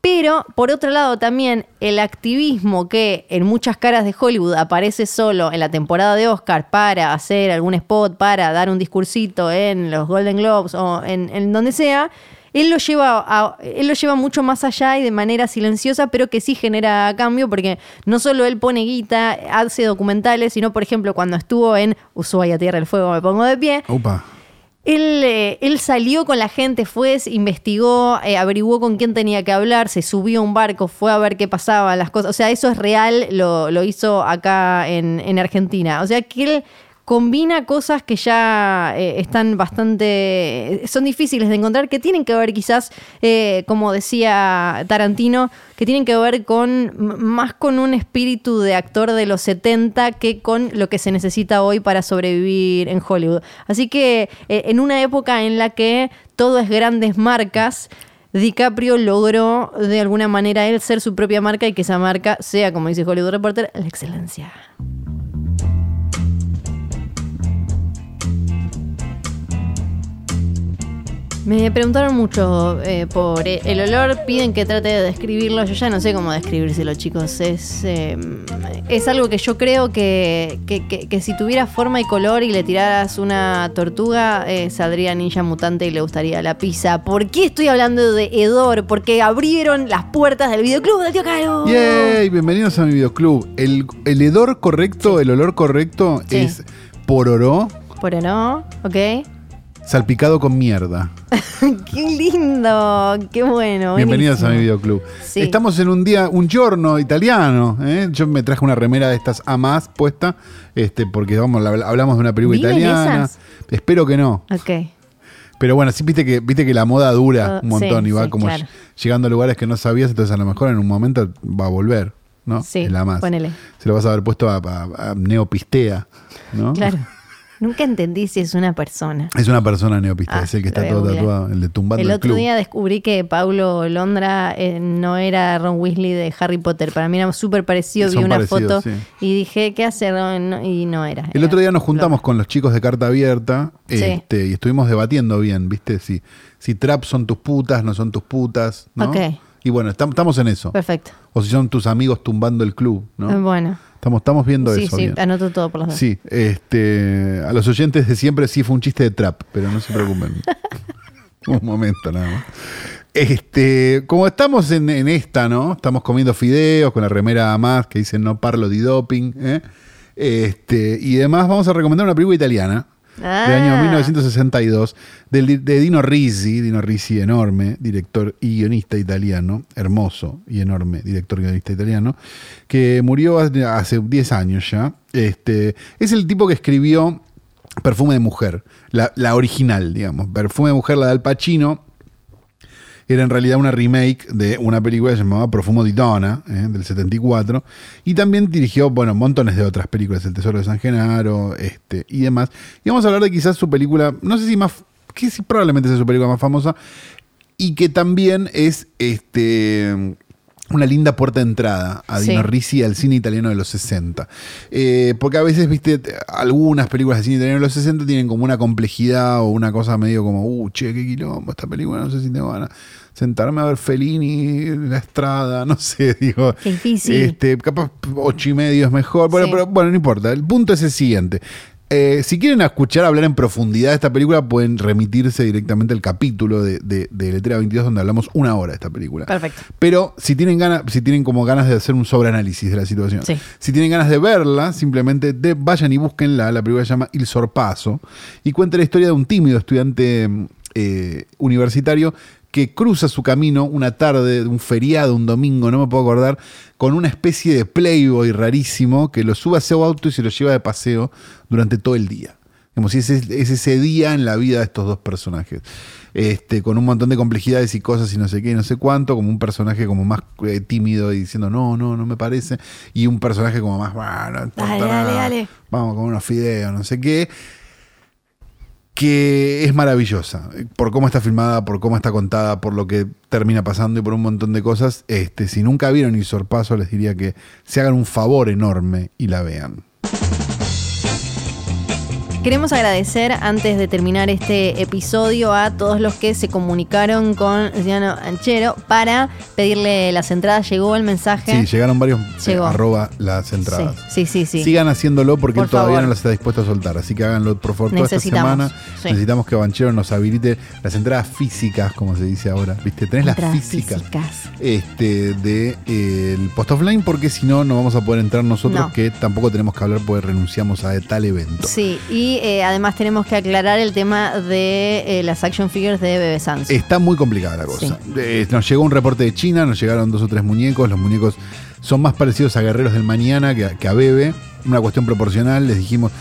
Speaker 2: Pero, por otro lado, también el activismo que en muchas caras de Hollywood aparece solo en la temporada de Oscar para hacer algún spot, para dar un discursito en los Golden Globes o en donde sea, él lo lleva a- él lo lleva mucho más allá y de manera silenciosa, pero que sí genera cambio, porque no solo él pone guita, hace documentales, sino, por ejemplo, cuando estuvo en Ushuaia, Tierra del Fuego, me pongo de pie,
Speaker 3: Upa.
Speaker 2: él, eh, él salió con la gente, fue, investigó, eh, averiguó con quién tenía que hablar, se subió a un barco, fue a ver qué pasaba, las cosas. O sea, eso es real, lo, lo hizo acá en, en Argentina. O sea, que él combina cosas que ya eh, están bastante. son difíciles de encontrar, que tienen que ver quizás, eh, como decía Tarantino, que tienen que ver con más con un espíritu de actor de los 70 que con lo que se necesita hoy para sobrevivir en Hollywood. Así que eh, en una época en la que todo es grandes marcas, DiCaprio logró de alguna manera él ser su propia marca y que esa marca sea, como dice Hollywood Reporter, la excelencia. Me preguntaron mucho eh, por eh, el olor, piden que trate de describirlo. Yo ya no sé cómo describírselo, chicos. Es, eh, es algo que yo creo que, que- que- que si tuviera forma y color y le tiraras una tortuga, eh, saldría ninja mutante y le gustaría la pizza. ¿Por qué estoy hablando de hedor? Porque abrieron las puertas del videoclub del tío Caro.
Speaker 3: Yay, bienvenidos a mi videoclub. El, el hedor correcto, el olor correcto
Speaker 2: Sí.
Speaker 3: es pororó
Speaker 2: Pero no, ok.
Speaker 3: Salpicado con mierda.
Speaker 2: qué lindo, qué bueno.
Speaker 3: Bienvenidos a mi videoclub.
Speaker 2: Sí.
Speaker 3: Estamos en un día, un giorno italiano. ¿eh? Yo me traje una remera de estas a más puesta, este, porque vamos, habl- hablamos de una película
Speaker 2: ¿Viven
Speaker 3: italiana.
Speaker 2: esas?
Speaker 3: Espero que no.
Speaker 2: Ok.
Speaker 3: Pero bueno, sí viste que, viste que la moda dura
Speaker 2: Ah,
Speaker 3: un montón
Speaker 2: sí,
Speaker 3: y va
Speaker 2: sí,
Speaker 3: como
Speaker 2: claro.
Speaker 3: llegando a lugares que no sabías, entonces a lo mejor en un momento va a volver, ¿no?
Speaker 2: Sí,
Speaker 3: la más.
Speaker 2: ponele.
Speaker 3: Se lo vas a haber puesto a, a- a Neopistea, ¿no?
Speaker 2: Claro. Nunca entendí si es una persona.
Speaker 3: Es una persona neopistea,
Speaker 2: Ah,
Speaker 3: es el que está todo tatuado, el de tumbando
Speaker 2: El
Speaker 3: el,
Speaker 2: otro
Speaker 3: club.
Speaker 2: día descubrí que Paulo Londra eh, no era Ron Weasley de Harry Potter. Para mí era súper parecido. Vi una foto
Speaker 3: sí.
Speaker 2: y dije, ¿qué hace Ron? Y no era.
Speaker 3: El
Speaker 2: era
Speaker 3: otro día nos juntamos con los chicos de Carta Abierta
Speaker 2: Sí.
Speaker 3: este, y estuvimos debatiendo bien, ¿viste? Si, si trap son tus putas, no son tus putas, ¿no?
Speaker 2: Ok.
Speaker 3: Y bueno, estam- estamos en eso.
Speaker 2: Perfecto.
Speaker 3: O si son tus amigos tumbando el club, ¿no?
Speaker 2: Bueno.
Speaker 3: Estamos, estamos viendo
Speaker 2: Sí,
Speaker 3: eso.
Speaker 2: sí,
Speaker 3: bien.
Speaker 2: anoto todo por los dos.
Speaker 3: Sí, este, a los oyentes de siempre sí fue un chiste de trap, pero no se preocupen. un momento nada más. Este, como estamos en, en esta, ¿no? Estamos comiendo fideos con la remera más que dice no parlo di doping, ¿eh? Este, y además vamos a recomendar una película italiana del año
Speaker 2: Ah.
Speaker 3: 1962 del, de Dino Risi, Dino Risi enorme, director y guionista italiano, hermoso y enorme director y guionista italiano, que murió hace, hace 10 años ya. Este, es el tipo que escribió Perfume de Mujer, la, la original, digamos. Perfume de Mujer, la de Al Pacino, era en realidad una remake de una película llamada Profumo di Donna, eh, del 74. Y también dirigió, bueno, montones de otras películas, El Tesoro de San Genaro este, y demás. Y vamos a hablar de quizás su película, no sé si más, que probablemente sea su película más famosa, y que también es este una linda puerta de entrada a Dino
Speaker 2: Sí.
Speaker 3: Risi al cine italiano de los 60. Eh, porque a veces, viste, algunas películas de cine italiano de los 60 tienen como una complejidad o una cosa medio como, uh, che, qué quilombo, esta película, no sé si tengo ganas de sentarme a ver Fellini, La Estrada, no sé, digo.
Speaker 2: Qué difícil.
Speaker 3: Este, capaz ocho y medio es mejor. Bueno,
Speaker 2: Sí.
Speaker 3: pero bueno, no importa. El punto es el siguiente. Eh, si quieren escuchar hablar en profundidad de esta película, pueden remitirse directamente al capítulo de, de, de Letrera 22 donde hablamos una hora de esta película.
Speaker 2: Perfecto.
Speaker 3: Pero si tienen ganas, si tienen como ganas de hacer un sobreanálisis de la situación,
Speaker 2: Sí.
Speaker 3: si tienen ganas de verla, simplemente de- vayan y búsquenla. La película se llama Il Sorpaso y cuenta la historia de un tímido estudiante eh, universitario que cruza su camino una tarde de un feriado, un domingo, no me puedo acordar, con una especie de playboy rarísimo que lo sube a su auto y se lo lleva de paseo durante todo el día. Como si ese es ese día en la vida de estos dos personajes. Este, con un montón de complejidades y cosas y no sé qué, y no sé cuánto, como un personaje como más eh, tímido y diciendo no, no, no me parece, y un personaje como más, "Bah, no importa
Speaker 2: Dale, dale, dale".
Speaker 3: vamos con unos fideos, no sé qué, que es maravillosa, por cómo está filmada, por cómo está contada, por lo que termina pasando y por un montón de cosas. Este, si nunca vieron Il Sorpaso, les diría que se hagan un favor enorme y la vean.
Speaker 2: Queremos agradecer antes de terminar este episodio a todos los que se comunicaron con Luciano Anchero para pedirle las entradas. Llegó el mensaje.
Speaker 3: Sí, llegaron varios eh,
Speaker 2: Llegó.
Speaker 3: arroba las entradas.
Speaker 2: Sí, sí, sí. sí.
Speaker 3: Sigan haciéndolo porque
Speaker 2: Por
Speaker 3: él todavía
Speaker 2: favor.
Speaker 3: no las está dispuesto a soltar. Así que háganlo por favor toda esta semana.
Speaker 2: sí.
Speaker 3: Necesitamos que Banchero nos habilite las entradas físicas, como se dice ahora. ¿Viste? Tenés las físicas,
Speaker 2: físicas.
Speaker 3: este, de, eh, el post offline porque si no, no vamos a poder entrar nosotros
Speaker 2: No.
Speaker 3: que tampoco tenemos que hablar porque renunciamos a tal evento.
Speaker 2: Sí, y eh, además tenemos que aclarar el tema de eh, las action figures de Bebe Sans.
Speaker 3: Está muy complicada la cosa. Eh, nos llegó un reporte de China, nos llegaron dos o tres muñecos. Los muñecos son más parecidos a guerreros del mañana que a, que a Bebe. Una cuestión proporcional. Les dijimos,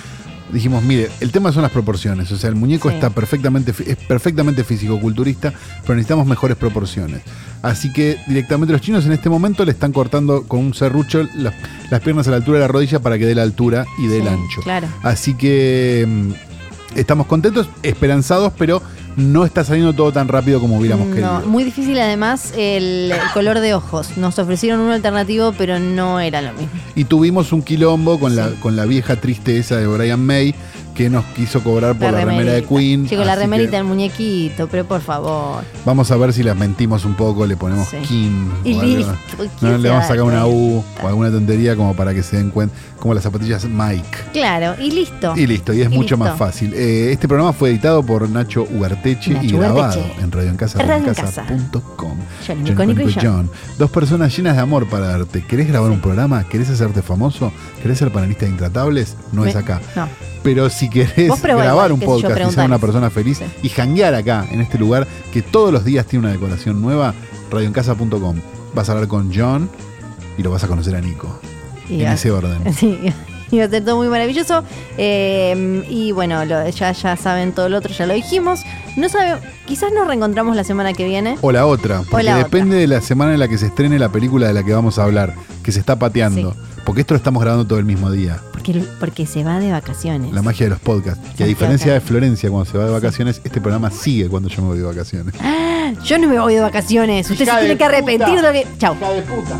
Speaker 3: dijimos, mire, el tema son las proporciones. O sea, el muñeco
Speaker 2: Sí.
Speaker 3: está perfectamente, es perfectamente físico-culturista, pero necesitamos mejores proporciones. Así que directamente los chinos en este momento le están cortando con un serrucho las, las piernas a la altura de la rodilla para que dé la altura y dé el ancho.
Speaker 2: Claro.
Speaker 3: Así que mm, estamos contentos, esperanzados, pero no está saliendo todo tan rápido como hubiéramos
Speaker 2: No,
Speaker 3: querido.
Speaker 2: muy difícil además el, el color de ojos. Nos ofrecieron uno alternativo, pero no era lo mismo.
Speaker 3: Y tuvimos un quilombo con, la, con la vieja triste esa de Brian May, que nos quiso cobrar por la, remera de. Queen.
Speaker 2: Chico, la remerita
Speaker 3: que
Speaker 2: del muñequito, pero por favor.
Speaker 3: Vamos a ver si las mentimos un poco, le ponemos
Speaker 2: Sí.
Speaker 3: Kim.
Speaker 2: Y listo.
Speaker 3: No,
Speaker 2: ¿quién se
Speaker 3: le
Speaker 2: va
Speaker 3: vamos a sacar una U o alguna tontería como para que se den cuenta, como las zapatillas Mike.
Speaker 2: Claro, y listo.
Speaker 3: Y listo, y es
Speaker 2: Y
Speaker 3: mucho
Speaker 2: listo.
Speaker 3: más fácil. Eh, este programa fue editado por Nacho Ugarteche y grabado
Speaker 2: Ugarteche.
Speaker 3: en Radio en Casa,
Speaker 2: Radio en. Johnny
Speaker 3: John
Speaker 2: y.
Speaker 3: Dos personas llenas de amor para darte. ¿Querés grabar un programa? ¿Querés hacerte famoso? ¿Querés ser panelista de Intratables? No es acá.
Speaker 2: No.
Speaker 3: Pero si querés grabar
Speaker 2: igual,
Speaker 3: un
Speaker 2: yo,
Speaker 3: podcast y ser una persona feliz
Speaker 2: Sí.
Speaker 3: y janguear acá, en este lugar, que todos los días tiene una decoración nueva, radioencasa.com. Vas a hablar con John y lo vas a conocer a Nico.
Speaker 2: Y
Speaker 3: en
Speaker 2: va-
Speaker 3: ese orden.
Speaker 2: Sí, iba a ser todo muy maravilloso. Eh, y bueno, lo- ya, ya saben todo lo otro, ya lo dijimos. No sabe, quizás nos reencontramos la semana que viene.
Speaker 3: O la otra, porque
Speaker 2: la otra.
Speaker 3: depende de la semana en la que se estrene la película de la que vamos a hablar, que se está pateando. Porque esto lo estamos grabando todo el mismo día.
Speaker 2: Porque, porque se va de vacaciones.
Speaker 3: La magia de los podcasts. Y a diferencia de. Florencia cuando se va de vacaciones, este programa sigue cuando yo me voy de vacaciones.
Speaker 2: Yo no me voy de vacaciones. Usted
Speaker 3: Hija
Speaker 2: se tiene que arrepentir
Speaker 3: puta.
Speaker 2: de lo que. Chau.
Speaker 3: de puta!